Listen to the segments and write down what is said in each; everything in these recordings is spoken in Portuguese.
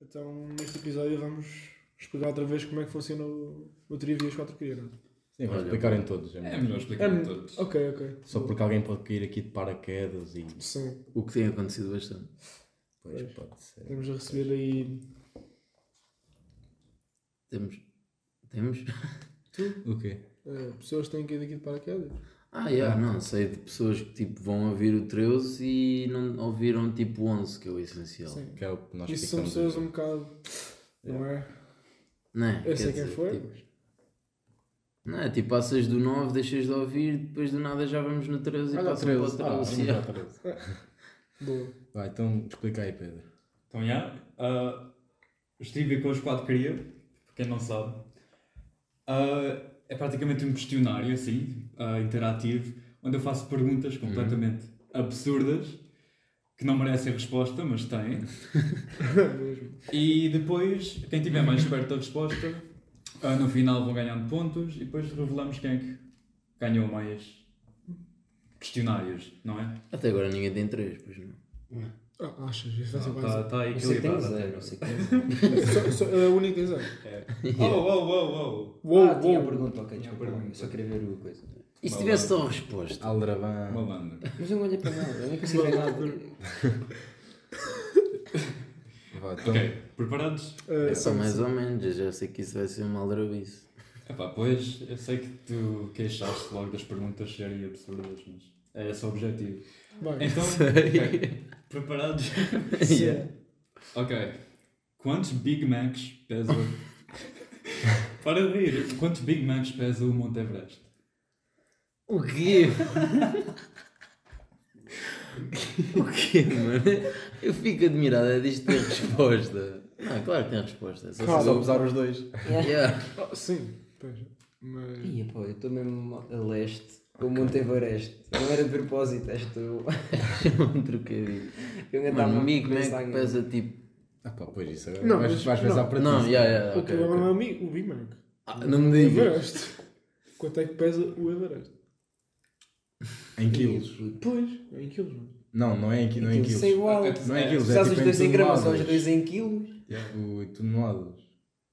Então, neste episódio, vamos explicar outra vez como é que funciona o, o Trivia e as 4 crianças. Sim, vamos Olha, explicar em todos. É É melhor. explicar É, a todos. ok, ok. Só porque alguém pode cair aqui de paraquedas e. Sim, O que tem acontecido bastante. Pois Pois. pode ser. temos a receber aí. Temos. Temos? O quê? eh, pessoas que têm caído aqui de paraquedas. Ah, yeah, não, sei de pessoas que tipo vão ouvir o 13 e não ouviram tipo o 11, que é o essencial. Sim. Que é o que nós Isso são pessoas um bocado. Não é? Não é? Eu Quer sei quem foi. tipo, não é? Tipo, passas do 9, deixas de ouvir, depois do nada já vamos no 13 e Olha, passam para o 13. Ah, 13. vamos yeah. para o 13. Boa. Vai, então explica aí, Pedro. Então, já. ah, estive com os quatro cria, para quem não sabe. Ah, é praticamente um questionário, assim, ah, interativo, onde eu faço perguntas completamente absurdas, que não merecem resposta, mas têm. E depois, quem tiver mais perto da resposta, ah, no final vão ganhando pontos e depois revelamos quem é que ganhou mais questionários, não é? Até agora ninguém tem 3, pois não. Ah, achas? Isso vai ser Está mais. tá aí Não sei que tem equilibrado. zero, até não agora. sei que tem zero. Só, só, é a única exame. Oh, oh, oh, oh. Uou, ah, tinha a pergunta, ok, Tinha a desculpa. pergunta. Só queria ver o coisa. E se tivesse só a resposta? Aldravan. Malandro. Mas eu não olhei para nada, eu nem consigo ver nada. Vai, então. Ok, preparados? Eh, É só mais ou menos, eu já sei que isso vai ser uma aldrabice. Epá, pois, eu sei que tu queixaste logo das perguntas serem absurdas, mas é esse o objetivo. Vai. Então, Sei. ok, preparados? Yeah. Ok. Quantos Big Macs pesa... Para de rir. Quantos Big Macs pesa o Monte Everest? O quê? o quê, mano? Eu fico admirado é disto ter resposta. Não, claro que tem resposta. Só Claro. se- Só pesar os dois. Yeah. Ah, sim, pois. Mas. Ia, pô, eu estou mesmo a leste, com o Monte Everest. Não era de propósito, esta. É um trocadilho. Eu ainda estava Mano, a o Big pensar Mac em- pesa tipo. Ah pá, pois isso agora. Não, vais, mas- vais pensar não. para ti. Não, yeah, yeah, o ok. problema não é o Mac. Ah, não me O digas. Everest. Quanto é que pesa o Everest? Em quilos. Pois, é em quilos, mano. Não, não é em, não é em quilos. sei igual. Não é em quilos, Se é os tipo dois em gramas, são os toneladas. dois em quilos. O toneladas.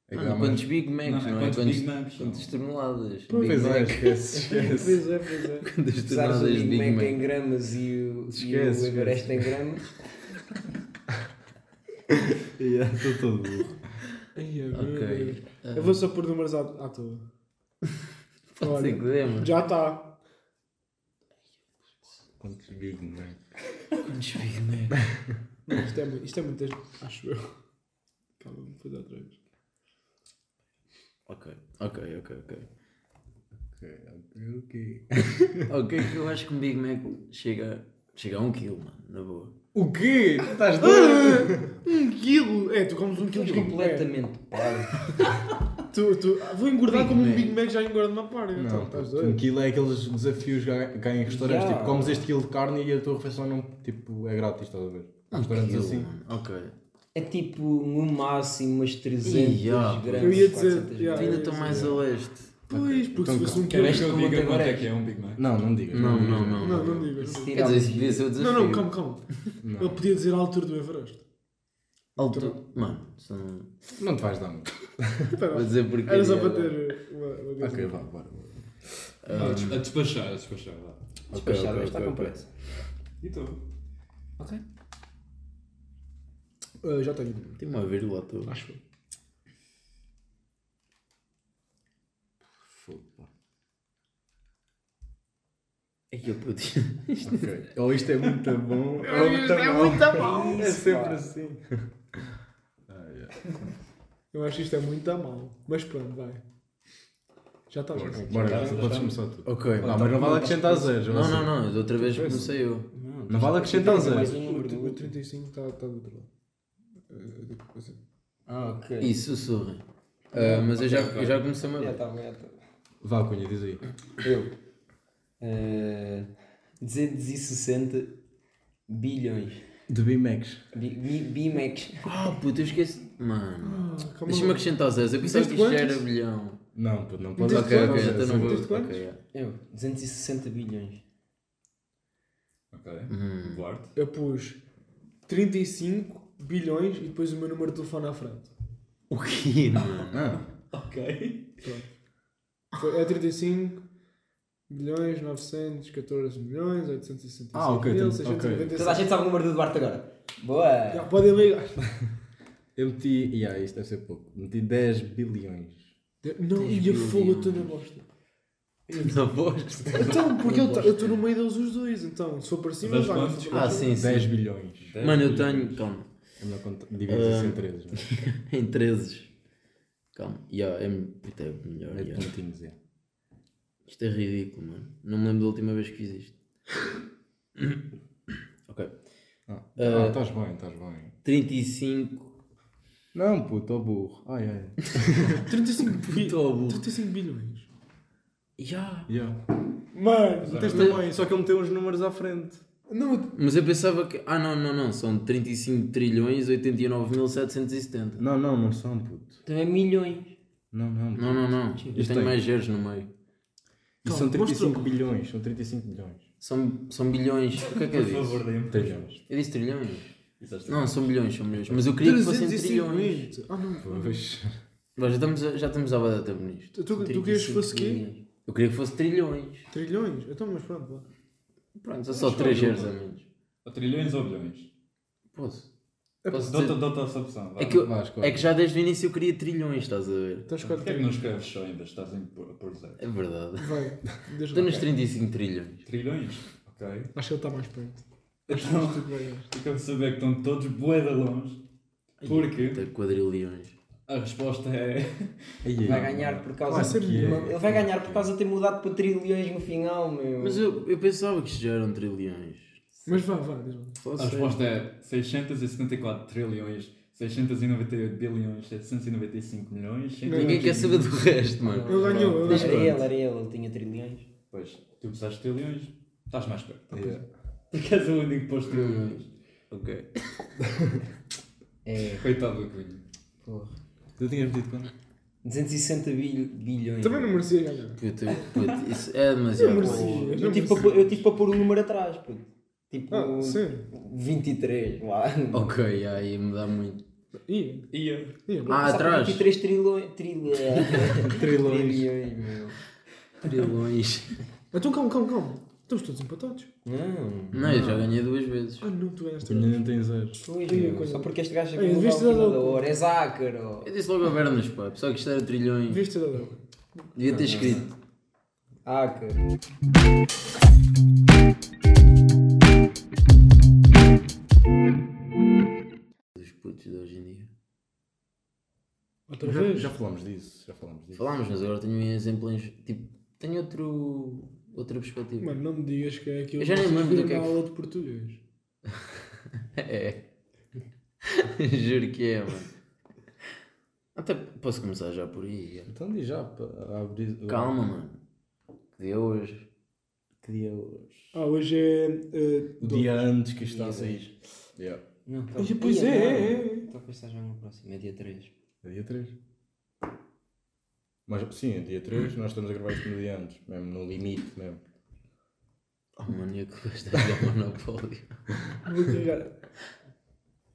É que dá Mano, mais- quantos Big Macs, Não, não, é é? quantos Quantos, Big Macs, quantas toneladas? Pois é, esquece, esquece. Pois é, pois é. Quantas Pesares o toneladas Big Big Mac em gramas e o, e Esquece, o Everest em gramas. Yeah, Estou todo burro. É Ok. verdade. Eu vou só pôr números à, à toa. Pode ser que dê, mano. Já está. Quantos Big Mac? Quantos Big Mac? Isto é muito, isto é muito, acho eu. Calma, vou fazer outra vez. Ok, ok, ok, ok. Ok, ok, ok. Ok, que eu acho que um Big Mac chega, chega a um quilo, mano, na boa. O quê? Tu Estás doido? Um quilo! É, tu comes um quilo completamente parvo. Tu, tu, vou engordar Big como um. Big Mac já engorda uma par. Então, Não, estás puto, um doido? quilo é aqueles desafios que cá em restaurantes. Yeah. Tipo, comes este quilo de carne e a tua refeição não, tipo, é grátis, estás a ver? Há restaurantes Quilo, assim. Ok. É tipo, no máximo, umas 300 Yeah, gramas. eu ia dizer, 400 yeah. Tu ainda estão mais a leste. Pois, porque Então, se fosse um quilo. Queres que eu diga Monte quanto é que é um Big Mac? Não, não digas. Não, não, não. Não, não digas. Quer dizer, isso devia ser o desafio. Não, não, calma, calma. Ele podia dizer a altura do Everest. Alto... Mano, são... Não te vais dar muito. Vou dizer porque... Era só para ter uma, uma. Ok, vá, bora. Ah, a des- a despachar, a despachar, vá. Despachado, ok, está com pressa. E tu? Ok. Ah, já tenho. Tem uma vírgula à toa. Acho eu. Fogo, pá. É que eu pude... Ok. Ou isto é muito bom, ou Isto muito é muito mal. É sempre pá. assim. Ah, yeah. Eu acho que isto é muito a mal. Mas pronto, vai. Já está. já está. Bora, Já podes estamos. começar tu. Ok. Não, mas não vale acrescentar zeros. Não, não, não. Da outra vez comecei eu. Não vale acrescentar Mais zeros. um número do O, o outro. 35 está tá do outro lado. Ah, assim. Ah, ok. E sussurrem. Ah, mas eu já, eu já comecei Já vez. está, já está. Vá, Cunha, diz aí. Eu. Eh, 260 bilhões. De BMX. Bimex. Ah, puta, eu esqueci. Mano. Ah, calma Deixa-me acrescentar zeros. Eu pensava que isto era bilhão. Não, puto, não podes Meteste Ok, ok, então não vou. Meteste quantos? Ok, yeah. Eu. 260 bilhões. Ok. Hum. Duarte. Eu pus 35 bilhões e depois o meu número de telefone à frente. O quê, mano? Ah, Ok. Foi, é 35 bilhões, 914 milhões, 865 Ah, ok, mil, ok. 697. Toda a gente sabe o número do Duarte agora. Boa! Já, podem ligar. eu meti. Yeah, isso deve ser pouco. Meti 10 bilhões. Não, Dez e a fogo, eu estou na bosta. Na voz? Então, porque eu eu estou no meio deles os dois, então, se for para cima, Mas vai. Ah, sim, sim. 10 bilhões. Mano, eu tenho. Calma. É melhor contar. Dividir isso Ah. em 13. Em 13. Calma. Yeah, é, até melhor. É yeah. pontinhos, é. Isto é ridículo, mano. Não me lembro da última vez que fiz isto. ok. Ah, Ah. ah, estás bem, estás bem. 35. Não, puto, ó burro. Ai, ai. 35, bi- Puto ao burro. 35 bilhões. Ya. Yeah. Mano, Meteste também, só que ele meteu uns números à frente. não, Mas eu pensava que. Ah, não, não, não. São 35 trilhões 89.770. Não, não, não são, puto. Então é milhões. Não, não. Não, não, não. Eu Isto tenho tem. mais zeros no meio. Calma, são 35 mostra- bilhões. São 35 bilhões. São, são bilhões. O que é que eu Por favor, disse? dê-me. Trilhões. Eu disse trilhões. Disseste Não, são bilhões, são bilhões. Mas eu queria que fossem trilhões. 350. Ah, não. Pois. Mas já estamos, a- já estamos a tempo nisto. Tu, tu, querias que fosse quê? Milhões. Eu queria que fosse trilhões. Trilhões? Então, mas pronto, vá. Pronto, são só 3 zeros a menos. Ou trilhões ou bilhões? Posso? É, Posso Dou-te dizer? dou-te essa opção. É que, eu- escolhe. é que já desde o início eu queria trilhões, estás a ver? Estás com Porquê é que não escreves só ainda? Estás em por, por zero. É verdade. Vai, Estou nos 35 trilhões. Trilhões? Ok. Acho que ele está mais perto. Acho Então, que tu vais. fica a saber que estão todos bué de longe. Porque Até quadrilhões. a resposta é... Ai, Vai ai. ganhar por causa Vai ser de milhões. Ele vai ganhar por causa de ter mudado para trilhões no final, meu. Mas eu, eu pensava que isto já eram trilhões. Mas vá, vá, diz A resposta é 674 trilhões, 698 bilhões, 795 milhões... Ninguém quer saber do resto, mano. Ele ganhou, ele Era ganhou. ele, era ele, ele tinha trilhões. Pois, tu puseste trilhões, estás mais perto. Yeah. Porque és o único que pôs trilhões. Ok. É, Coitado do Cunha. porra. Tu tinhas metido quanto? 260 bil- bilhões. Também não merecia ganhar. Puta, puta, isso é demasiado. Eu merecia. Eu tive, para, pôr- eu tive para pôr o número atrás, puto. Tipo, Ah, sim. 23, lá. Ok, aí me dá muito. Ia, Ia. ia. Ah, atrás. 23 trilhões. Trilhões. Trilhões. Trilhões, meu. Trilhões. Então calma, calma, calma. Estamos todos empatados. Não. Não, eu já ganhei duas vezes. Ah, não, tu ganhaste. Ainda não. Pois, meu, coisa- só porque este gajo aqui devias mudou da hora. É zácaro. Eu disse logo a Bernas, pá. Pessoal que isto era trilhões. Viste a dela. Devia ter escrito. Ácaro. Outra Já, vez? já falámos disso. Já falámos disso. Falámos, mas agora tenho um exemplo em. Tipo, tenho outro. outra perspectiva. Mano, não me digas que é aquilo Eu já nem vocês lembro do que é que- aula de português. É. Juro que é, mano. Até posso começar já por aí. é. Então diz já, para abrir. Calma, mano. Que dia é hoje? Que dia é hoje? Ah, hoje é. eh, O dois. dia antes que isto está a sair. Yeah. Não, tá. Pois é, é, é. Então está já no próximo, é dia 3. É dia 3. Mas sim, é dia 3. Nós estamos a gravar isto no dia antes. Mesmo no limite mesmo. Oh, mano, e que vais dar a monopólio. Vou carregar.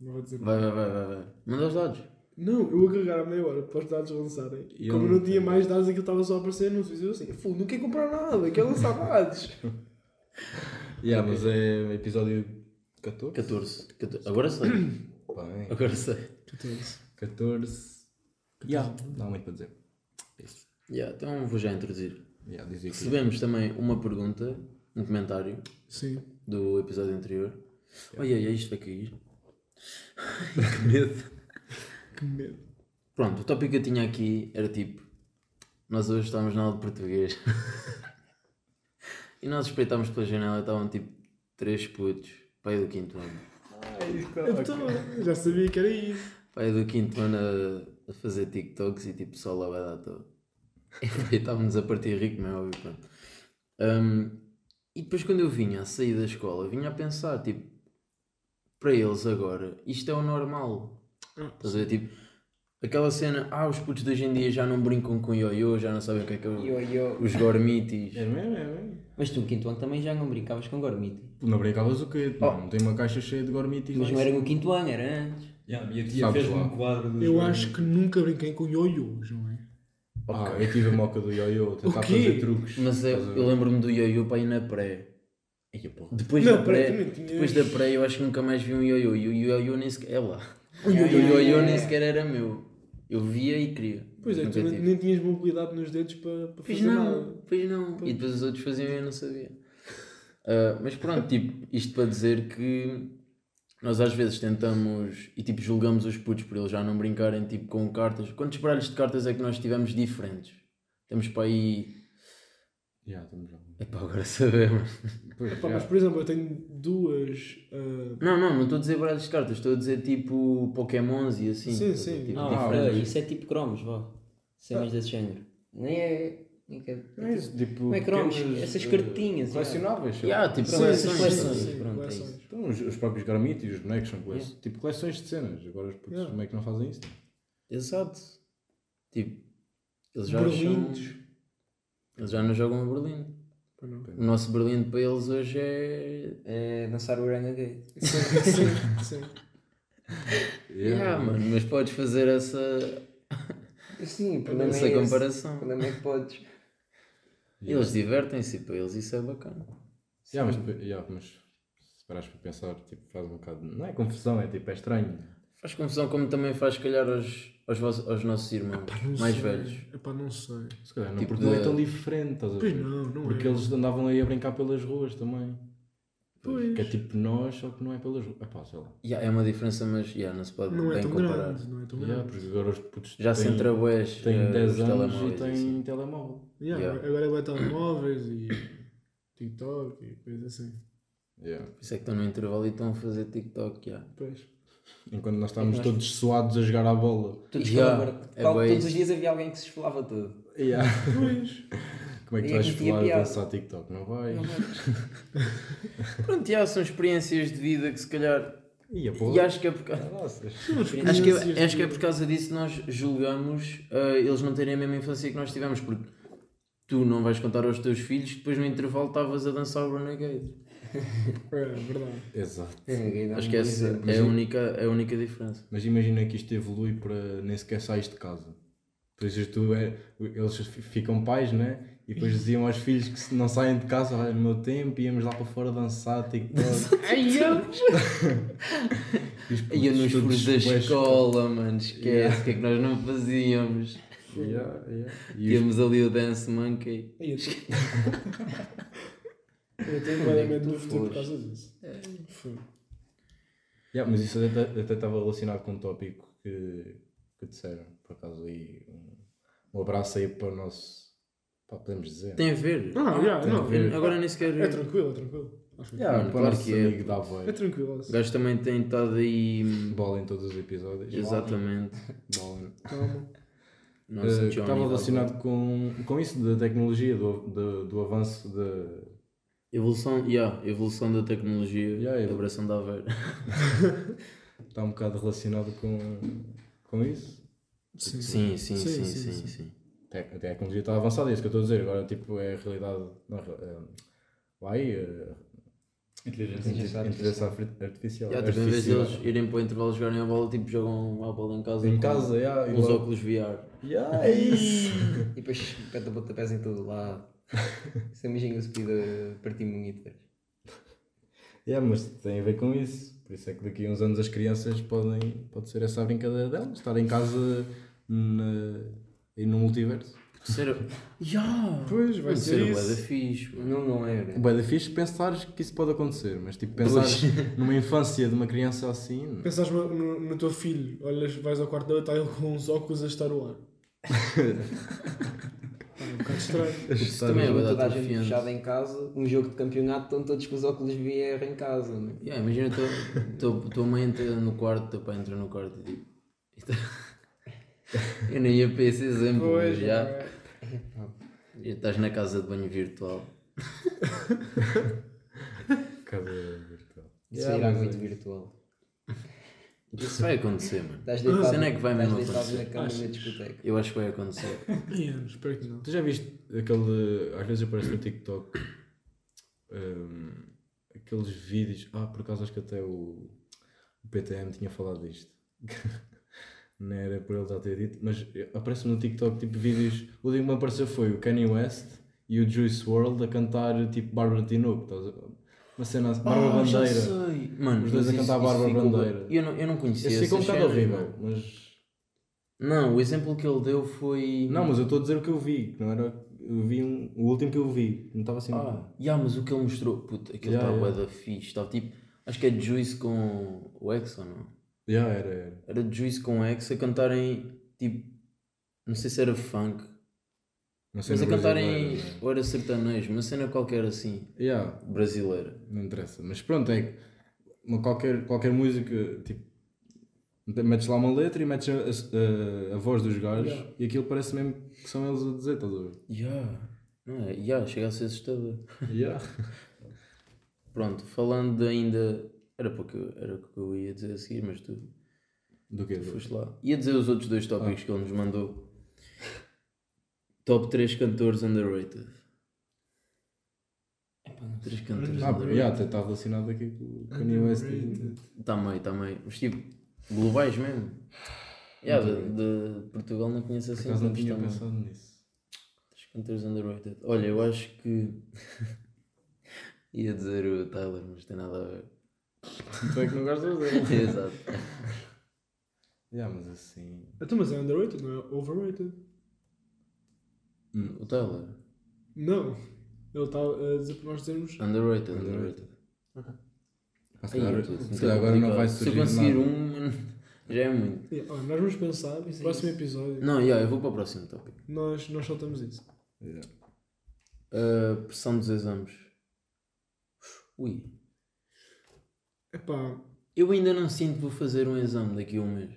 Não vou dizer. Vai, vai, vai, vai, vai. Manda os dados. Não, eu vou carregar a meia hora para os dados lançarem. E Como eu não não tinha mais dados, aquilo estava só a aparecer anúncios. Eu assim, "Fu, não quero comprar nada, quero lançar dados. Yeah, mas é episódio 14? 14. 14. Agora sei. Bem, Agora sei. 14. Yeah, não há muito para dizer. Isso. Yeah, então vou já introduzir. Yeah, dizia que... Recebemos também uma pergunta, um comentário Sim. do episódio anterior. Olha, olha, isto vai cair. que medo. Que medo. Pronto, o tópico que eu tinha aqui era tipo: nós hoje estávamos na aula de português e nós espreitámos pela janela e estavam tipo três putos, pai do quinto ano. Então, já sabia que era isso. Pai do quinto ano a, a fazer TikToks e tipo só lá vai dar todo. E estávamos a partir rico, não é óbvio. Pronto. Um, e depois quando eu vinha a sair da escola, eu vinha a pensar, tipo, para eles agora, isto é o normal. Estás a ver? Tipo, aquela cena, ah, os putos de hoje em dia já não brincam com ioiô, já não sabem o que é que é o- os gormitis. É mesmo, é mesmo. Mas tu, quinto ano, também já não brincavas com gormiti. Não brincavas o quê? Não, tem uma caixa cheia de gormitis. Mas não era no quinto ano, era antes. Yeah, e a tia Sabes fez-me lá. um quadro dos Eu acho que nunca brinquei com ioiôs, não é? Ah, eu tive a moca do ioiô, tentar O quê? fazer truques. Mas eu, Estás a ver? eu lembro-me do ioiô para ir na pré. Depois Não, da pré, pré, também tinhas- depois da pré eu acho que nunca mais vi um ioiô. E o ioiô nem sequer. É lá. O ioiô- ioiô nem sequer era meu. Eu via e queria. Pois é, Nunca tu nem, tive. nem tinhas mobilidade nos dedos para, para Pois fazer não, nada. pois não. E depois os outros faziam e eu não sabia. Ah, mas pronto, tipo, isto para dizer que nós às vezes tentamos e tipo julgamos os putos por eles já não brincarem tipo com cartas. Quantos baralhos de cartas é que nós tivemos diferentes? Temos para aí. Já, estamos lá. É para agora sabemos. Pois, Epá, já. mas por exemplo, eu tenho duas. ah, Não, não, não estou a dizer baralhos de cartas, estou a dizer tipo Pokémons e assim. Sim, sim. Tipo, Não, Ah, isso é tipo cromos, vá. Isso é mais desse género. Nem é. É, Não é isso, tipo, é cromos, pequenas, essas eh, cartinhas, Colecionáveis. lá. Yeah, tipo, Pronto, essas coleções. coleções. sim, pronto, é coleções. isso. Então, os, os próprios gramitos e os bonecos são colec- Yeah. tipo coleções de cenas. Agora os putos Yeah. como é que não fazem isso? Exato. Tipo, eles já Berlindes. são... Eles já não jogam a Berlim. O nosso Berlim para eles hoje é. É dançar o Renegade. Sim, sim, sim. Yeah, mano, mas podes fazer essa, Sim, o problema essa é esse. comparação. O problema é que podes. Eles divertem-se e para eles isso é bacana. Yeah, mas, yeah, mas se parares para pensar, tipo, faz um bocado. Não é confusão, é tipo, é estranho. Faz confusão como também faz, se calhar, aos, aos, vossos- aos nossos irmãos Não mais sei. velhos. Epá, não sei. Se calhar não, Tipo porque não é de- tão diferente, estás a Pois ver? não, não Porque é. eles andavam aí a brincar pelas ruas também. Pois. Que é tipo nós, só que não é pelas ruas. Epá, sei lá. Yeah, é uma diferença, mas yeah, não se pode Não é bem tão comparar. grande. Não é tão Yeah, grande. porque agora os putos Já se têm, entra bués, têm eh, 10 os anos e têm assim. telemóvel. Yeah, Yeah. Agora é telemóveis e TikTok e coisas assim. Yeah. Por isso é que estão no intervalo e estão a fazer TikTok. Yeah. Pois. Enquanto nós estávamos nós- todos suados a jogar à bola. Todos Yeah, yeah, é Qual- bué Todos os dias havia alguém que se esfolava todo. Pois. Como é que E tu vais é falar a piada. dançar TikTok? Não vais? Não é? Pronto, yeah, são experiências de vida que se calhar. Ia, E acho que é porque. Nossa. Acho que, é, acho que é por causa disso que nós julgamos eh, eles não terem a mesma infância que nós tivemos, porque tu não vais contar aos teus filhos que depois no intervalo estavas a dançar o Renegade. É verdade. Exato. Renegade é Acho que essa é a única, é a única diferença. Mas imagina que isto evolui para nem sequer sais de casa. Depois tu é, eles fi- ficam pais, né? E depois diziam aos filhos que se não saem de casa, olha, no meu tempo íamos lá para fora dançar TikTok. E os Ia nos furos da escola, mano, esquece, o que é que nós não fazíamos? Yeah, yeah. E os- Tínhamos ali o Dance Monkey. Aí eu tô- Eu tenho do tu futuro por causa disso. Foi. Yeah, mas isso até até estava relacionado com um tópico que, que disseram, por acaso aí. Um, um abraço aí para o nosso. Pá, podemos dizer. Tem a ver? Ah, yeah, tem não, a ver. Agora nem sequer. É tranquilo, é tranquilo. Acho que Yeah, Mano, claro que é. amigo da é tranquilo. O assim. gajo também tem estado aí. Bola em todos os episódios. Exatamente. Bola. Calma. Eh, Johnny estava Valverde. relacionado com, com isso da tecnologia, do, do, do avanço da. Evolução, yeah, evolução da tecnologia, Yeah, a abração da Aveiro. Está um bocado relacionado com, com isso. Sim, Sim, sim, sim, sim, sim. A tecnologia está avançada, é isso que eu estou a dizer. Agora, tipo, é a realidade. Não, é, vai. é, Inteligência Inteligência inteligência arti- artificial. Yeah, tipo, em vez de eles irem para o intervalo jogarem a bola, tipo, jogam a bola em casa. Em com casa, yeah, uns igual- óculos VR. Yeah, é isso. E depois peta pontapés em todo lado. Isso é imagina se pida partir monitores. Yeah, mas tem a ver com isso. Por isso é que daqui a uns anos as crianças podem. Pode ser essa a brincadeira delas, estar em casa na, e no multiverso. Ser... Yeah! Pois, vai ser ser isso. da fixe. Não, não é. né? Bem, é fixe pensares que isso pode acontecer, mas tipo, pensar numa infância de uma criança assim. Pensares no, no, no teu filho, olhas, vais ao quarto dele e está ele com uns óculos a estar o ar. É um bocado estranho. Isso também é toda a gente fechada em casa, um jogo de campeonato, estão todos com os óculos VR em casa. Né? Yeah, imagina tua, tua, tua mãe entra no quarto, teu pai entra no quarto e tipo. Eu nem ia para esse exemplo, mas já, é. já estás na casa de banho virtual. Cadeira virtual. Isso Yeah, irá mas muito é- virtual. Isso vai acontecer, mano. Estás deitado, cena é que vai estás mesmo deitado acontecer. na cama Achas? na discoteca. Eu acho que vai acontecer. Eu espero que não. Tu já viste aquele. Às vezes aparece no TikTok hum, aqueles vídeos. Ah, por acaso acho que até o, o PTM tinha falado disto. Não era por ele já ter dito, mas aparece-me no TikTok tipo vídeos. O último que me apareceu foi o Kanye West e o Juice WRLD a cantar tipo Bárbara Tinoco. estás? Uma cena assim, Bárbara já Bandeira. sei. Mano, Os dois a isso- cantar isso Bárbara Bandeira. Eu não, eu não conhecia Esse ficou um bocado horrível, mas. Não, o exemplo que ele deu foi. Não, mas eu estou a dizer o que eu vi, que não era. Eu vi um, o último que eu vi, não estava assim. Ah, yeah, mas o que ele mostrou, puta, aquilo estava yeah. yeah. da fixe. Estava tipo, acho que é Juice com o ou não? Já era, era. Era Juice com X a cantarem tipo, não sei se era funk, mas a cantarem, brasileiro, né? ou era sertanejo, uma cena qualquer assim, Yeah, brasileira. não interessa. Mas pronto, é que uma, qualquer, qualquer música, tipo, metes lá uma letra e metes a, a, a voz dos gajos Yeah. e aquilo parece mesmo que são eles a dizer, estás a ver? Yeah. Não é? Yeah, chega a ser assustador. Yeah. Pronto, falando ainda. Era para que eu- era o que eu ia dizer a seguir, mas tu Do que? foste lá. Ia dizer os outros dois tópicos que ele nos mandou. Top 3 cantores underrated. 3 cantores Ah, underrated. yeah, até está relacionado aqui com o Kanye West. Está meio, está meio. Mas tipo, globais mesmo. Yeah, de, de Portugal não conheço assim acaso não tantos tinha também. pensado nisso. Três cantores underrated. Olha, eu acho que. ia dizer o Tyler, mas tem nada a ver. Tu é que não gostas dele. Exato. yeah, mas assim. Então, mas é underrated, não é overrated. O Tyler. Não. Ele está a dizer para nós dizermos. Underrated, Underrated. underrated. Ah, se calhar, tudo, se muito calhar agora não complicado. vai Se eu surgir conseguir nada. um, já é muito. Yeah, olha, nós vamos pensar, no próximo episódio, Não, yeah, eu vou para o próximo tópico. nós, nós soltamos isso. Yeah. Uh, pressão dos exames. Ui. Epá, Eu ainda não sinto que vou fazer um exame daqui a um mês.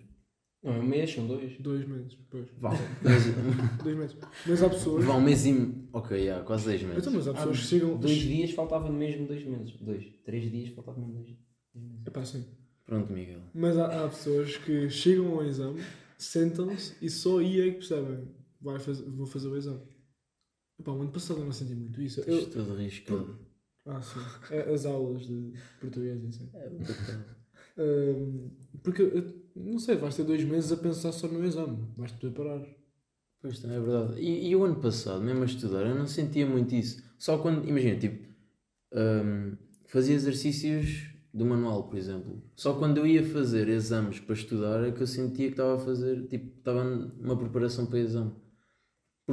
Não, é um mês, são dois. dois meses depois. Vá. Mas, Dois meses. Mas há pessoas. vá um mês e. Ok, yeah, quase seis meses. Então, mas há Ah, pessoas que chegam. Dois dias faltavam mesmo dois meses. Dois. Três dias faltavam mesmo dois. dois meses. Epá, sim. Pronto, Miguel. Mas há, há pessoas que chegam ao exame, sentam-se e só aí é que percebem. Vai fazer, vou fazer o exame. Epá, o ano passado eu não senti muito isso. Eu, Estás todo arriscado. Ah, sim. É, as aulas de português assim. É. Ahm, porque, eu não sei, vais ter dois meses a pensar só no exame. Vais-te preparar. Pois também é verdade. E, e o ano passado, mesmo a estudar, eu não sentia muito isso. Só quando, imagina, tipo, hum, fazia exercícios do manual, por exemplo. Só quando eu ia fazer exames para estudar é que eu sentia que estava a fazer, tipo, estava numa preparação para exame.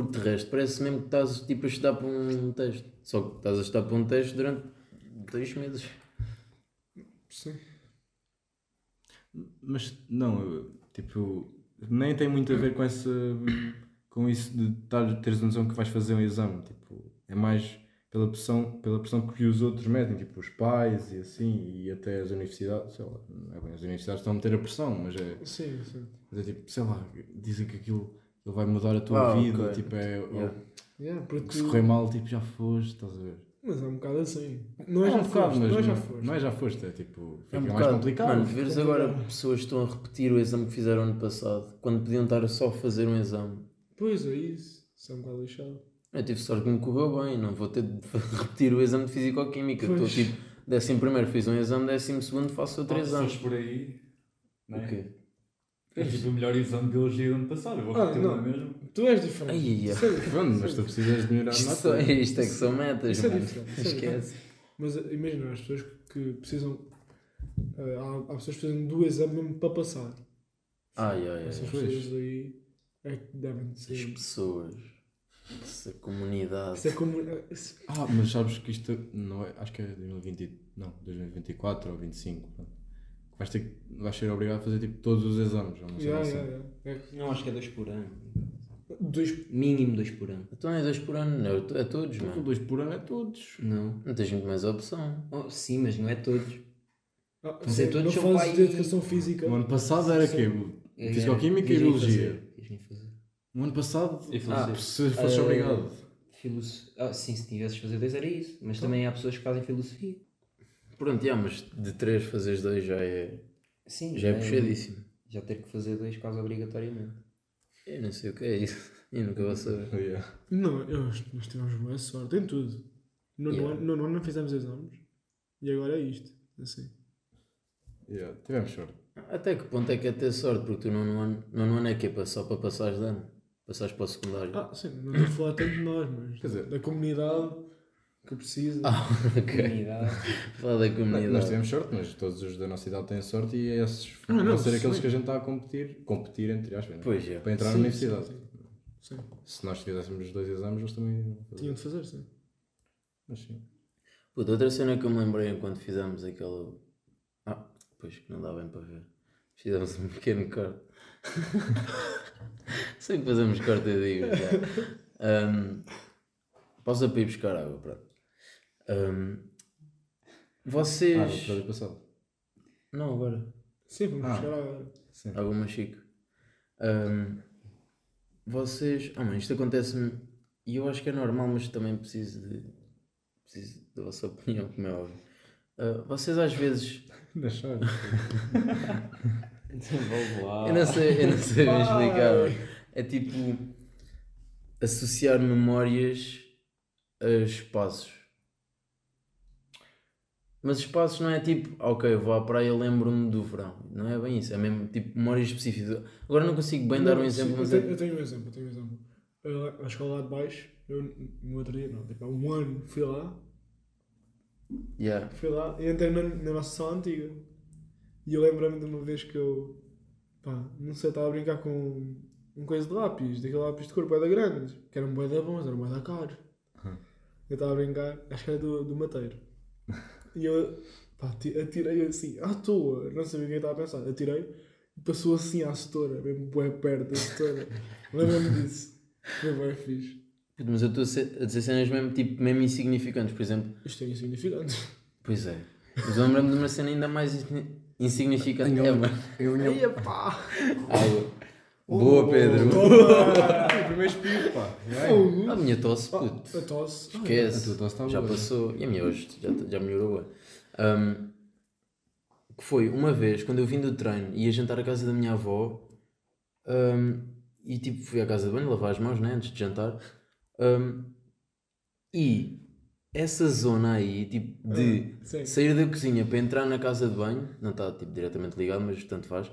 Porque de resto, parece mesmo que estás tipo, a estudar para um teste. Só que estás a estudar para um teste durante dois meses. Sim. Mas não, eu, tipo, nem tem muito a ver com essa com isso de tar, teres a noção que vais fazer um exame. Tipo, é mais pela pressão, pela pressão que os outros metem, tipo os pais e assim, e até as universidades, sei lá, é bem, as universidades estão a meter a pressão, mas é, Sim, sim. mas é tipo, sei lá, dizem que aquilo, aquilo vai mudar a tua Ah, vida, ok. tipo, é, Yeah. Yeah, porque se correr mal, tipo, já foste, estás a ver? Mas é um bocado assim. Não é É já um bocado, foste, mas não é já foste. não é já foste, é tipo, fica É um mais bocado, complicado. Mano, veres agora pessoas que estão a repetir o exame que fizeram ano passado, quando podiam estar a só fazer um exame. Pois é isso. Isso é um bocado lixado. Eu tive sorte que me correu bem, não vou ter de repetir o exame de Fisicoquímica. Estou tipo, décimo primeiro fiz um exame, décimo segundo faço outro exame. se fores por aí, não O é? quê? É tipo o melhor exame de biologia do ano passado. Eu vou Ah, repetir não é mesmo? Tu és diferente. Ai. Isso é diferente. Pronto, mas tu precisas de melhorar Isto, na só- isto é que são metas, Isso é diferente, isso é Esquece. Mas eh, imagina, as pessoas que precisam. eh, há, há pessoas que precisam do exame mesmo para passar. Ai, ai, ai. Essas pessoas aí é que devem As ser. pessoas, essa comunidade. Isso é como. eh, Ah, mas sabes que isto não é, acho que é 2020, não, 2024 ou 25. pronto. Vais, ter, que- vais ser obrigado a fazer tipo todos os exames. Não sei Yeah, assim. yeah, yeah. É- Não, acho que é dois por ano. Dois. Mínimo dois por ano. Então é dois por ano, é, é todos, Então, mano. dois por ano é todos. Não. Não tens muito mais opção. Oh, sim, mas não é todos. Ah, Fazer sim, todos não são fazes de educação física. O ano passado era quê? É, Fisicoquímica e Biologia. O ano passado, filosofia. se fosses Ah, obrigado. Filoso... Ah, sim, se tivesses de fazer dois era isso. Mas também há pessoas que fazem filosofia. Pronto, já, mas de três fazeres dois já é, Sim, já é puxadíssimo. Já ter que fazer dois quase obrigatoriamente. Eu não sei o que é isso. Eu nunca vou saber. Yeah. Não, eu, nós tivemos boa sorte em tudo. No Yeah. no, não fizemos exames. E agora é isto. Assim. Yeah, Tivemos sorte. Até que ponto é que é ter sorte? Porque tu não ano, nono ano é que é só para passares de ano. Passares para o secundário. Ah, sim, não estou a falar tanto de nós, mas Quer dizer- da comunidade que precisa. Ah, ok. Comunidade. Fala da comunidade. Nós tivemos sorte, mas todos os da nossa idade têm sorte e esses Ah, não, vão ser aqueles sim. que a gente está a competir, competir entre aspas, né? Pois é. para entrar Sim, na universidade. sim. Sim, Se nós fizéssemos os dois exames, eles também. tinham de fazer, sim. Mas sim. Puta, outra cena que eu me lembrei enquanto fizemos aquela. Ah, pois que não dá bem para ver. Fizemos um pequeno corte. Sei que fazemos corte, eu digo já. Um, para ir buscar água, pronto. Um, Ah, vocês. no episódio passado. não, agora. Sim, vamos Ah. buscar agora. Sim. Alguma chico. Um, vocês. Ah, mano, isto acontece-me. E eu acho que é normal, mas também preciso de. Preciso da vossa opinião, como é óbvio. Ah, vocês às vezes. Desenvolve lá. Eu não sei, eu não sei bem explicar. É tipo. Associar memórias a espaços. Mas espaços não é tipo, ok, vou à praia e lembro-me do verão. Não é bem isso, é mesmo tipo memórias específicas. Agora não consigo bem dar um Não, exemplo, sim, mas eu, é. tenho, eu tenho um exemplo, eu tenho um exemplo. Eu, a escola lá de baixo, eu no outro dia, não, tipo, há um ano fui lá, Yeah. fui lá e entrei na, na nossa sala antiga. E eu lembro-me de uma vez que eu, pá, não sei, estava a brincar com um coisa de lápis, daquele lápis de cor, bué da grande, que eram bué da bons, eram bué da caros. Eu estava a brincar, acho que era do, do mateiro. E eu, pá, ti- atirei assim, à toa, não sabia o que eu estava a pensar, atirei e passou assim à setora, mesmo bué perto da setora. Lembro-me disso. Foi bem fixe. Mas eu estou a dizer cenas mesmo, tipo, mesmo insignificantes, por exemplo. Isto é insignificante. Pois é. Mas eu lembro-me de uma cena ainda mais insigni- insignificante. Tenho- É, mano. Eu. Ai, pá! Água. Boa, Pedro. Primeiro espirro, pá. A minha tosse, puto. a tosse. A Esquece. tua tosse está já boa. passou. E a minha hoje já, já melhorou. Um, que foi uma vez, quando eu vim do treino, ia jantar à casa da minha avó um, e tipo fui à casa de banho, lavar as mãos né, antes de jantar. Um, e essa zona aí, tipo, de Ah, sair da cozinha para entrar na casa de banho, não está tipo, diretamente ligado, mas tanto faz.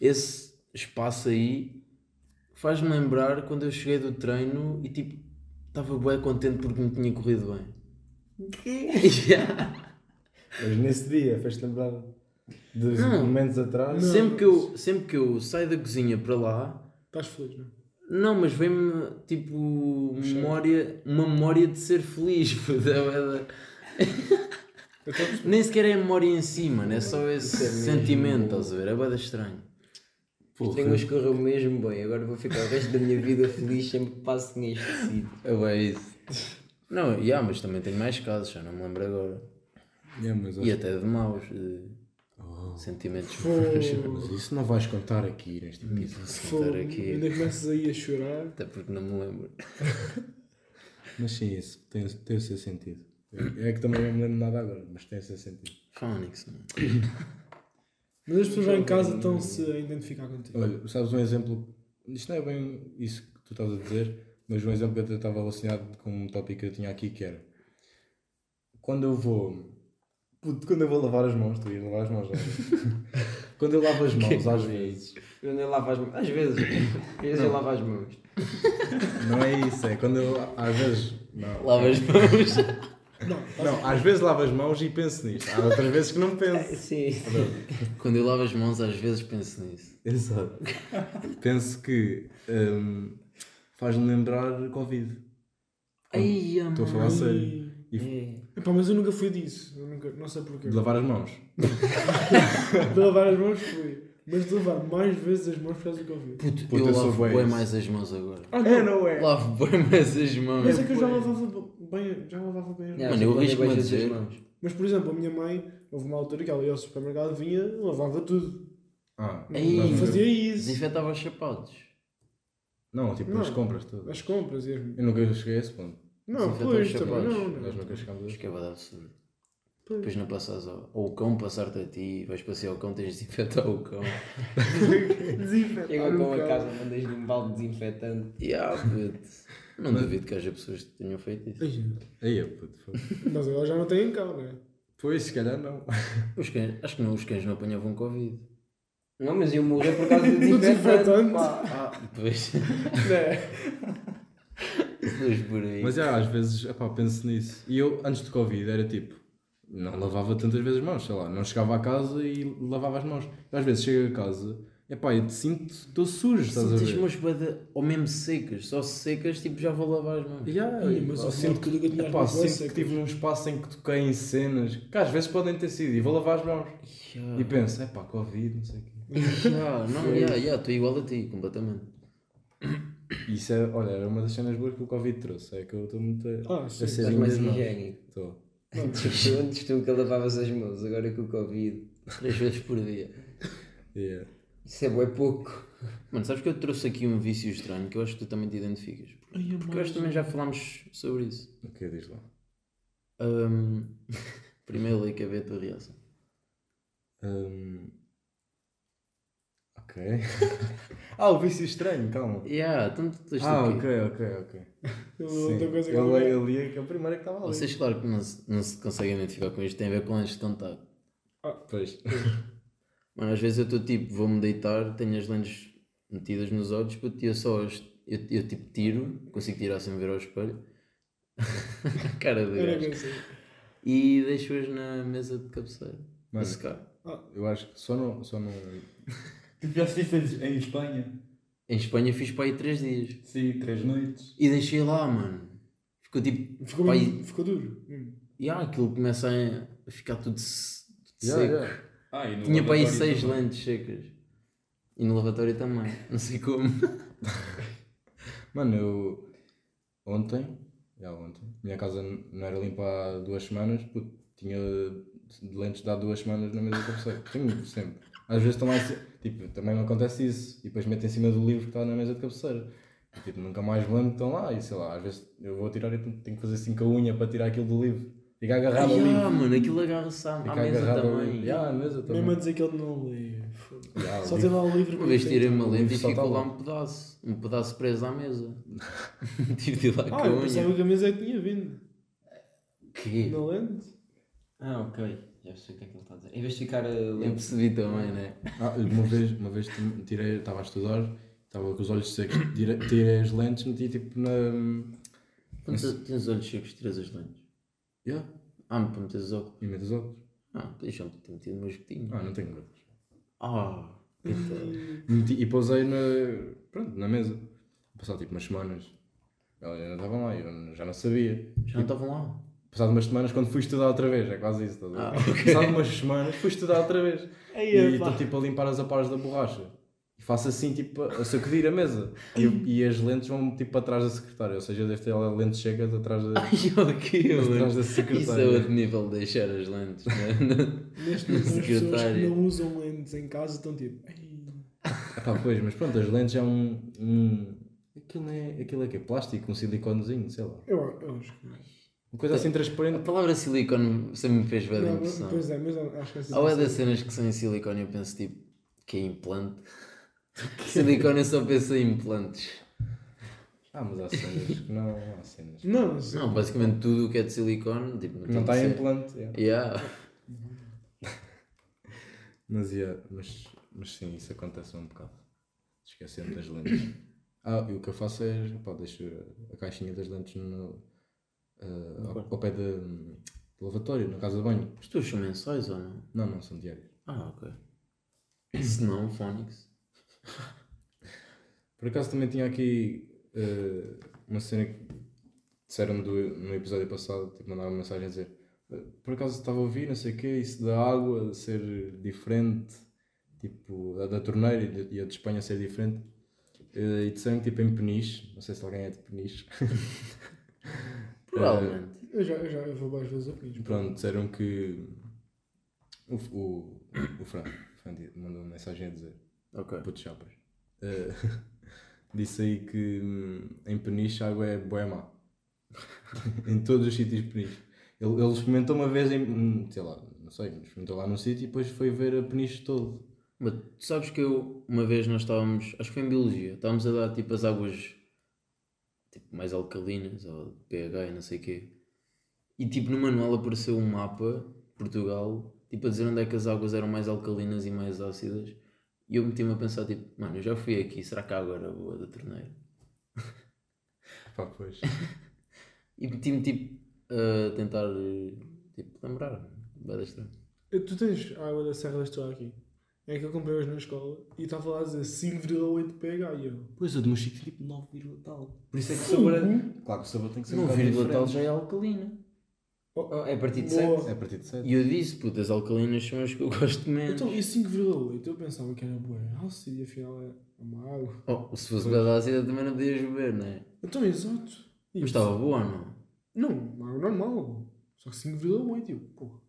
Esse espaço aí faz-me lembrar quando eu cheguei do treino e tipo, estava bem contente porque me tinha corrido bem. Yeah. Mas nesse dia, fez-te lembrar dos Não. momentos atrás. Sempre, que eu, sempre que eu saio da cozinha para lá, Estás feliz, não é? não, mas vem-me tipo memória, uma memória de ser feliz. é. Nem sequer é a memória em si, mano, é só esse é mesmo- sentimento, estás a ver? É bem estranho. Tenho hoje correu mesmo bem. Agora vou ficar o resto da minha vida feliz sempre que passo neste sítio. É bem isso. Não, yeah, mas também tenho mais casos, já não me lembro agora. É, mas, E até de maus, de sentimentos Pô, mas isso não vais contar aqui neste episódio. Fogo, contar aqui. Ainda começas aí a chorar. Até porque não me lembro. Mas sim, isso tem, tem o seu sentido. É que também não me lembro nada agora, mas tem o seu sentido. Phonics, não. Mas as pessoas lá em casa estão-se a identificar contigo. Olha, sabes um exemplo? Isto não é bem isso que tu estás a dizer, mas um exemplo que eu até estava relacionado com um tópico que eu tinha aqui que era quando eu vou. Puto, quando eu vou lavar as mãos, tu ias lavar as mãos, não é? Quando eu lavo as mãos, às vezes. Eu nem lavo as mãos. Às vezes. Às vezes eu lavo as mãos. Não é isso, é quando eu. Às vezes. Não. Lava as mãos. Não, às vezes lavo as mãos e penso nisto. Há outras vezes que não penso. Sim. Quando eu lavo as mãos, às vezes penso nisso. Exato. penso que hum, faz-me lembrar Covid. Ai, Estou a falar a sério. E É. Epá, mas eu nunca fui disso. Eu nunca, não sei porquê. de lavar as mãos. De lavar as mãos fui. Mas de lavar mais vezes as mãos por causa do Covid. Puto, Puto, eu eu lavo bem mais as mãos agora. Ah, não é? Lavo bem mais as mãos. Mas é que eu já lavava bem, já lavava bem as mãos. Mano, eu arrisco-me a dizer- mãos. Mas, por exemplo, a minha mãe, houve uma altura que ela ia ao supermercado, vinha, lavava tudo. Ah, Não nunca- fazia isso. Desinfetava os sapatos. Não, tipo Não. as compras todas. As compras e as... Eu nunca cheguei a esse ponto. Não, pois, os também não. Nós não. nunca chegámos a Acho isso. que é verdade absurdo. Pois. Depois não passas ao... Ou o cão passar-te a ti, vais passear o cão, tens de desinfetar o cão. Desinfetar Chega o com a cão. casa, mandas-lhe um balde desinfetante. Yeah, puto. Não duvido que haja pessoas que tenham feito isso. Aí, eu, puto. Mas agora já não têm cão, não é? Pois, se calhar não. Os cães, acho que não, os cães não apanhavam Covid. Não, mas eu morrer por causa do desinfetante. Ah, depois. Né? depois por aí. Mas já, às vezes, epá, penso nisso. E eu, antes de Covid, era tipo, não lavava tantas vezes as mãos, sei lá, não chegava a casa e lavava as mãos. Às vezes chego a casa, epá, eu te sinto, estou sujo, estás a Sinto as ver? mãos ou mesmo secas, só secas, tipo, já vou lavar as mãos. Yeah, mas eu sinto as epá, mãos bué sinto que secas. estive num espaço em que toquei em cenas que às vezes podem ter sido e vou lavar as mãos. Yeah. E penso, epá, Covid, não sei o quê. Yeah, não, yeah, yeah, estou igual a ti, completamente. E Isso é, olha, era uma das cenas boas que o Covid trouxe, é que eu estou muito a, Ah, a ser mais higiênico. Estou. Antes tu, antes tu nunca lavavas as mãos, agora com o Covid. Três vezes por dia. Yeah. Isso é bué pouco. Mano, sabes que eu trouxe aqui um vício estranho que eu acho que tu também te identificas. Ai, Porque eu acho que também já falámos sobre isso. O que diz lá? Ahm, Primeiro lei que a ver a tua reação. Hum, Ok. ah, o vício estranho, calma. Yeah, tanto tens Ah, aqui. ok, ok, ok. Outra coisa que eu eu li, eu li que a primeira que estava ali. Vocês, claro que não se, não se conseguem identificar com isto, tem a ver com lentes de contato. Pois. Mano, às vezes eu estou tipo, vou-me deitar, tenho as lentes metidas nos olhos, puto, e eu só as- eu, eu tipo tiro, consigo tirar sem ver ao espelho. a cara do Era gajo. que assim. E deixo-as na mesa de cabeceira. A Mano. secar. Eu acho que só não. Só não... Tu fizeste isso em Espanha? Em Espanha fiz para aí 3 dias. Sim, três noites. E deixei lá, mano. Ficou tipo. Ficou, e- ficou duro. Hum. E ah, aquilo começa a, ficar tudo, tudo Yeah, seco. yeah. Ah, e no Tinha para aí lavatório 6 também. lentes secas. E no lavatório também. Não sei como. Mano, eu. Ontem. Já ontem. Minha casa não era limpa há duas semanas. Puto, tinha lentes de há duas semanas na mesa de cabeceira. Tenho sempre. Às vezes estão lá. Tipo, também me acontece isso. E depois meto em cima do livro que está na mesa de cabeceira. E, tipo, nunca mais me lembro que estão lá. E sei lá, às vezes eu vou tirar e tenho que fazer assim com a unha para tirar aquilo do livro. Fica agarrado ao Ah, livro. mano, aquilo agarra-se à, à mesa também. Já, à mesa também. Mesmo a dizer que ele não lê. o Só tem lá o livro Uma vez tirei uma lente e ficou tá lá um pedaço. Um pedaço preso à mesa. Tive de ir lá com Ah, a eu unha. pensava que a mesa é que tinha vindo. Que? Na lente. Ah, ok. Já percebi o que é que ele está a dizer. Em vez de ficar a Eu percebi também, né? Ah, uma vez, uma vez tirei, estava a estudar, estava com os olhos secos, tirei, tirei as lentes, meti tipo na. Quando tu tens os olhos secos, tiras as lentes. Yeah, Ah, para meter os óculos. e meto os óculos. Ah, deixa-me ter metido meus gotinhos. Ah, não tenho óculos. Ah, coitado. Meti- E pousei na. Pronto, na mesa. Passado tipo umas semanas. Elas ainda estavam lá, eu já não sabia. Já não estavam lá. Passado umas semanas, quando fui estudar outra vez, é quase isso, estás? Ah, ok. Passado umas semanas, fui estudar outra vez. Aí, E pá. estou tipo a limpar as aparas da borracha. E faço assim, tipo, a sacudir a mesa. E, e as lentes vão tipo para trás da secretária. Ou seja, deve ter lentes secas atrás da. Ai, o quê, Atrás da Isso secretária. é outro nível de deixar as lentes, né? Neste momento, as pessoas que não usam lentes em casa estão tipo. "Ai, Epá, pois, mas pronto, as lentes é um. um... Aquilo é, aquilo é que é plástico, um siliconezinho, sei lá. Eu, eu acho que. Uma coisa assim A transparente. palavra silicone sempre me fez ver a Não, impressão. pois é, mas acho que é Ou é assim. das cenas que são em silicone eu penso tipo que é implante. silicone eu só penso em implantes. Ah, mas há cenas que não. Há cenas. Não, sim. Não, basicamente tudo o que é de silicone, tipo, Não tem está em implante. yeah. Yeah. Mas, yeah, mas, mas sim, isso acontece um bocado. Esquecendo das lentes. Ah, e o que eu faço é. Pá, deixo a caixinha das lentes no, ah, ao, ao pé de- do lavatório, na casa de banho. As tuas são mensais ou não? Não, não, são diários. Ah, ok. Se não, Phonics. Por acaso também tinha aqui eh, uma cena que disseram do, no episódio passado, tipo, mandaram uma mensagem a dizer eh, por acaso estava a ouvir, não sei o quê, isso da água ser diferente, tipo, a da torneira e, a de Espanha ser diferente. Eh, e disseram que tipo em Peniche, não sei se alguém é de Peniche, Provavelmente. Eu já, eu já eu vou várias vezes a Pins. pronto, disseram que o, o, o Fran, Fran mandou uma mensagem a dizer Ok. Puto chapas. Eh, disse aí que hum, em Peniche a água é boa má. em todos os sítios de Peniche. Ele, ele experimentou uma vez em, hum, sei lá, não sei, experimentou lá num sítio e depois foi ver a Peniche todo. Mas tu sabes que eu, uma vez nós estávamos, acho que foi em Biologia, estávamos a dar tipo as águas tipo, mais alcalinas, ou pH e não sei o quê. E tipo no manual apareceu um mapa, Portugal, tipo a dizer onde é que as águas eram mais alcalinas e mais ácidas. E eu meti-me a pensar, tipo, mano, eu já fui aqui, será que a água era boa da torneira? Pá, pois. E meti-me, tipo, a tentar, eh, tipo, lembrar. Bada estranho. Eu- Tu tens a água da Serra da Estrela aqui. É que eu comprei hoje na escola e estava lá a dizer 5,8 pH e eu. Pois, a de Mochico tem tipo 9, tal. Por isso é que o sabor é. Claro que o sabor tem que ser um Não, bocado vírgula tal diferente. já é alcalina. Oh, é a partir de Boa. 7. É a partir de 7. E eu disse, puta, as alcalinas são as que eu gosto menos. Então, e 5,8? Eu pensava que era boa. Ácido e afinal é uma água. Oh, se fosse bada ácida também não podias beber, não é? Então, exato. E Mas estava boa ou não? Não, uma água normal. Só que 5,8. Eu, pô.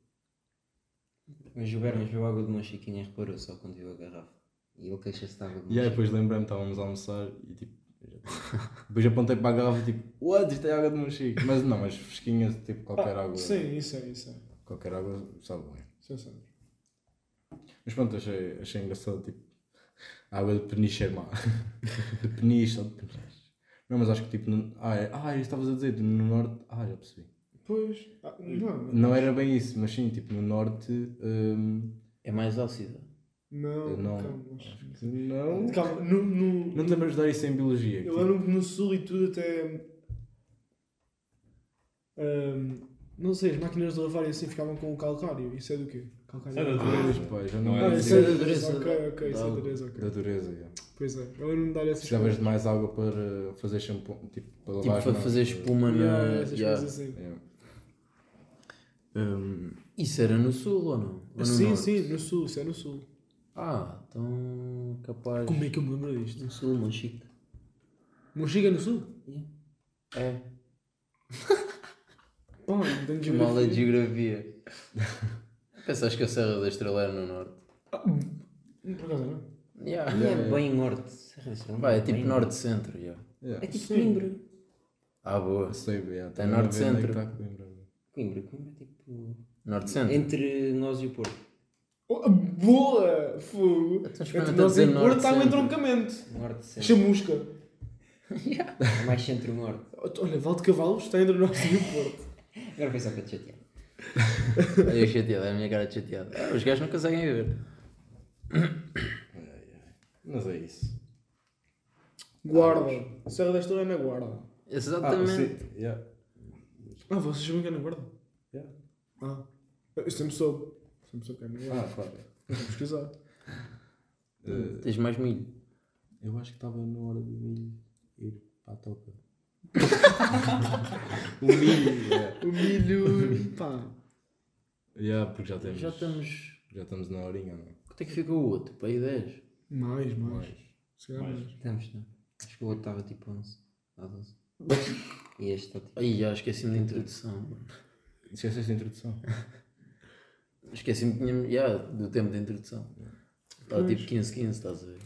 Mas o Bernas viu água de uma chiquinha e reparou só quando viu a garrafa. E ele queixa-se de água de uma E aí depois lembrei-me, estávamos a almoçar e tipo. Depois apontei para a garrafa e tipo, what? Isto é água de Mochico. Mas não, mas fresquinha, tipo qualquer água. Sim, isso é, isso é. Qualquer água sabe bem. Isso é sério. Mas pronto, achei, achei engraçado, tipo, a água de peniche é má. de peniche, só de peniche. Não, mas acho que tipo, no, ah, é, ah, estavas a dizer, no norte, ah, já percebi. Pois. ah, não, Não era bem isso, mas sim, tipo, no norte, hum, É mais ácida. Não, não, calma. acho que- não. Calma, no, no, Não te lembras de dar isso em biologia? eu Tipo, lembro que no sul e tudo até. ahm, não sei, as máquinas de lavar e assim ficavam com o calcário. Isso é do quê? Calcário. É da Pois, dureza. pá, já Não é Ah, da isso é da dureza. Ok, ok, isso é Da- da dureza, ok. da dureza, já. Pois é, eu lembro-me de dar essas Precisavas de mais água para fazer shampoo, tipo, para Tipo, lavar as para mãos. fazer espuma na. Yeah, essas Yeah. coisas assim. Yeah. Hum, isso era no sul ou não? Ou no Sim, norte? sim, no sul, isso é no sul. Ah, então capaz. Como é que eu me lembro disto? No sul, Monchique. Mochiga é no sul? É. Pá, não tenho Que mal é de geografia. Pensaste que a Serra da Estrela era no norte? Por acaso não. Yeah. Não é bem norte. Serra da Estrela, Vai, é tipo bem norte-centro. Yeah. Yeah. É tipo. Coimbra. Ah, boa. Sei, yeah, Tá norte-centro. é que tá Coimbra. Coimbra, é tipo. Norte-centro. Entre nós e o Porto. Oh, boa! Fogo! Então, Entre nós e Porto está um norte-centro. entroncamento. Norte, centro. Chamusca. É mais centro-norte. Olha, Val de Cavalos está entre nós e o Porto. Agora foi só para te chatear. Eu chateado, é a minha cara de chateado. Ah, os gajos não conseguem ver. Mas é isso. Guarda. Serra da Estrela é na Guarda. Exatamente. Ah, yeah. Ah, vocês sabem que é na Guarda? Ah, eu sempre soube. Sempre soube que é Guarda. Ah, claro. Vou pesquisar. Eh, Tens mais milho. eu acho que estava na hora do milho ir para a toca. o milho, yeah. O milho. pá. Yeah, porque já temos, Já estamos. já estamos na horinha, não? Quanto é que fica o outro? Para aí 10. Mais, mais. Mais. Se calhar Mais. mais. Estamos, não. Acho que o outro estava tipo 11. A 12. E este está tipo. Aí já esqueci-me da introdução. mano. Esqueceste a introdução? Esqueci-me que tínhamos. Yeah, do tempo de introdução. Estava Pois. tipo 15-15, estás a ver?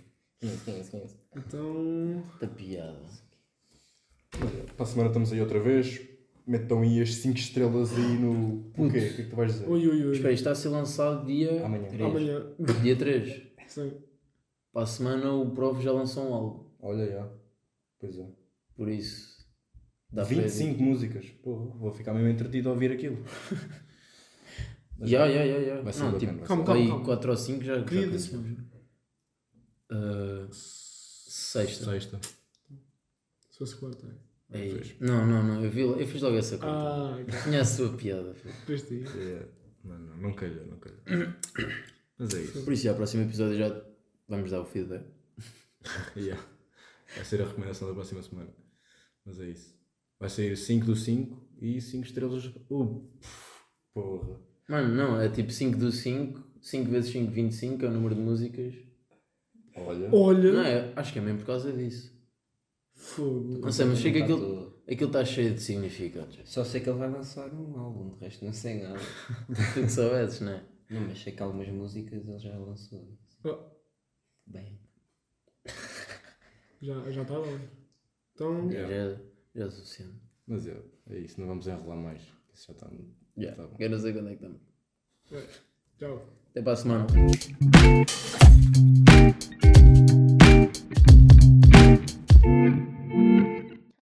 Então. Da piada. Para a semana estamos aí outra vez. Metam aí as 5 estrelas aí no. O quê? O que é que tu vais dizer? Ui, ui, ui. Espera, isto está a ser lançado dia. Amanhã. três. Amanhã. Dia 3. Sim. Para a semana o Prof já lançou um álbum. Olha, já. Pois é. Por isso. Dá para ver. 25 músicas. Pô, vou ficar mesmo entretido a ouvir aquilo. Mas Ya, ya, ya, ya. Vai ser Não, bacana, tipo, vai Calma, ser calma, aí calma. 4 ou 5 já, já Queria conhecemos. Ah, sexta. Sexta. Se fosse quarta. Aí. Fez. Não, não, não. Eu, vi, eu fiz logo essa conta. Ah, Tinha a sua piada. depois de. É, Não, não, não calha, não calha. Mas é isso. Por isso, já, o próximo episódio já vamos dar o feedback. Yeah. Vai ser a recomendação da próxima semana. Mas é isso. Vai sair 5 do 5 e 5 estrelas. Uh, porra. Mano, não, é tipo 5 do 5. 5 vezes 5, 25 é o número de músicas. Olha. Olha. Não é? Acho que é mesmo por causa disso. Fogo. Não sei, mas chega Está aquilo. tudo. Aquilo está cheio de significados. Só sei que ele vai lançar um álbum, de resto não sei nada. Tu que soubesses, não é? Não, mas sei que algumas músicas ele já lançou. Ah, Bem. já, já está bem. Então. Yeah. Já, já é suficiente. Mas é, é isso, não vamos enrolar mais. Isso já está. Já. Tá bom. Quero dizer quando é que estamos. Tchau. Até para a semana.